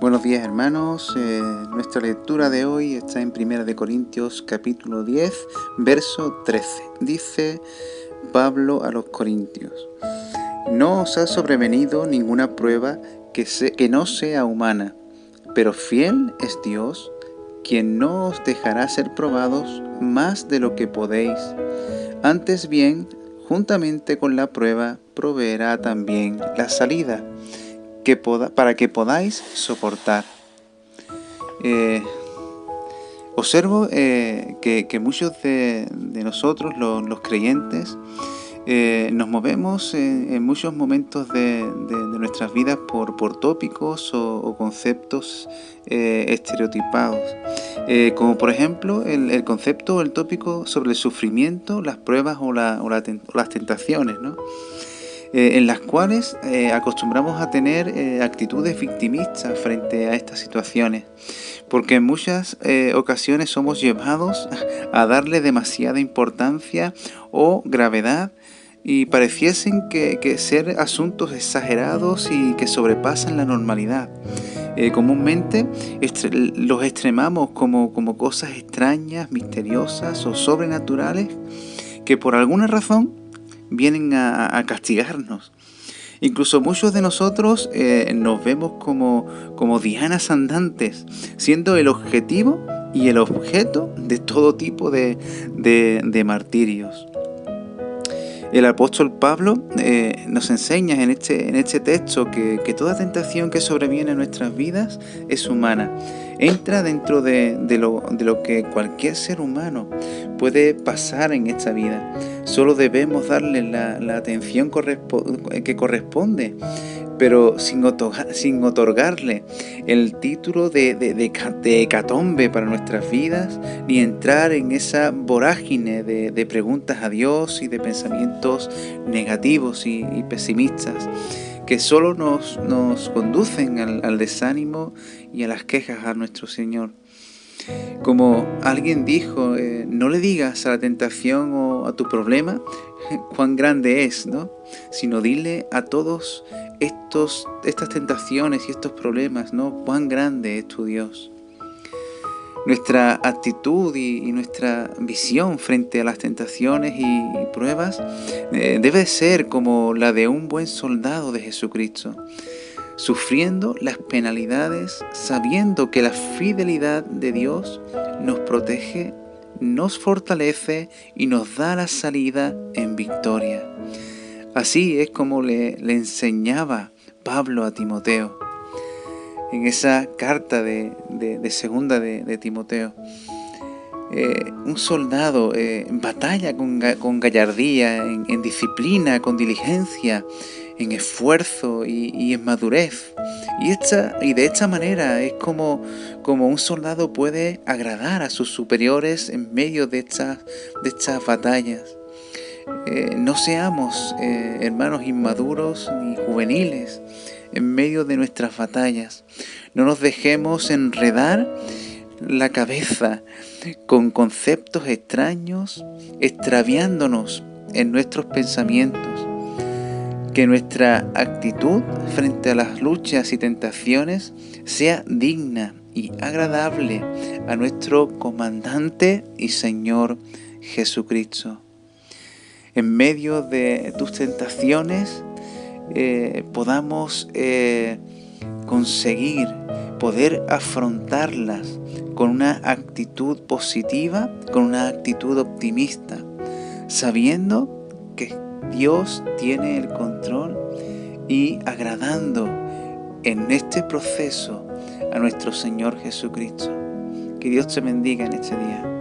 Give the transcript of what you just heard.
Buenos días hermanos, eh, nuestra lectura de hoy está en 1 de Corintios capítulo 10, verso 13. Dice Pablo a los Corintios, no os ha sobrevenido ninguna prueba que, que no sea humana, pero fiel es Dios, quien no os dejará ser probados más de lo que podéis. Antes bien, juntamente con la prueba, proveerá también la salida para que podáis soportar. Eh, observo eh, que, muchos de, nosotros, los, creyentes, eh, nos movemos en, muchos momentos de, nuestras vidas por, tópicos o, conceptos estereotipados, como por ejemplo el, concepto o el tópico sobre el sufrimiento, las pruebas o, las tentaciones. ¿no? Eh, en las cuales eh, acostumbramos a tener eh, actitudes victimistas frente a estas situaciones, porque en muchas ocasiones somos llevados a darle demasiada importancia o gravedad y pareciesen que, ser asuntos exagerados y que sobrepasan la normalidad. comúnmente los extremamos como, como cosas extrañas, misteriosas o sobrenaturales que por alguna razón vienen a, castigarnos. Incluso muchos de nosotros eh, nos vemos como, como dianas andantes, siendo el objetivo y el objeto de todo tipo de, de, martirios. El apóstol Pablo eh, nos enseña en este, en este texto que, que, toda tentación que sobreviene en nuestras vidas es humana entra dentro de, lo, de, lo, que cualquier ser humano puede pasar en esta vida. Solo debemos darle la, atención que corresponde, pero sin, sin otorgarle el título de, de, hecatombe para nuestras vidas, ni entrar en esa vorágine de, preguntas a Dios y de pensamientos negativos y, y pesimistas que solo nos, nos conducen al, desánimo y a las quejas a nuestro Señor. Como alguien dijo, eh, no le digas a la tentación o a tu problema cuán grande es, ¿no? Sino dile a todos estos, estas tentaciones y estos problemas, ¿no? Cuán grande es tu Dios. Nuestra actitud y, nuestra visión frente a las tentaciones y, pruebas eh, debe ser como la de un buen soldado de Jesucristo, sufriendo las penalidades, sabiendo que la fidelidad de Dios nos protege, nos fortalece y nos da la salida en victoria. Así es como le enseñaba Pablo a Timoteo en esa carta de, segunda de, Timoteo. Eh, un soldado eh, en batalla con, gallardía, en, disciplina, con diligencia, en esfuerzo y, en madurez. Y, esta, y de esta manera es como, como un soldado puede agradar a sus superiores en medio de estas, de estas batallas. Eh, no seamos hermanos inmaduros ni juveniles, en medio de nuestras batallas. No nos dejemos enredar la cabeza con conceptos extraños, extraviándonos en nuestros pensamientos. Que nuestra actitud frente a las luchas y tentaciones sea digna y agradable a nuestro comandante y Señor Jesucristo. En medio de tus tentaciones, eh, podamos eh, conseguir poder afrontarlas con una actitud positiva, con una actitud optimista, sabiendo que Dios tiene el control y agradando en este proceso a nuestro Señor Jesucristo. Que Dios te bendiga en este día.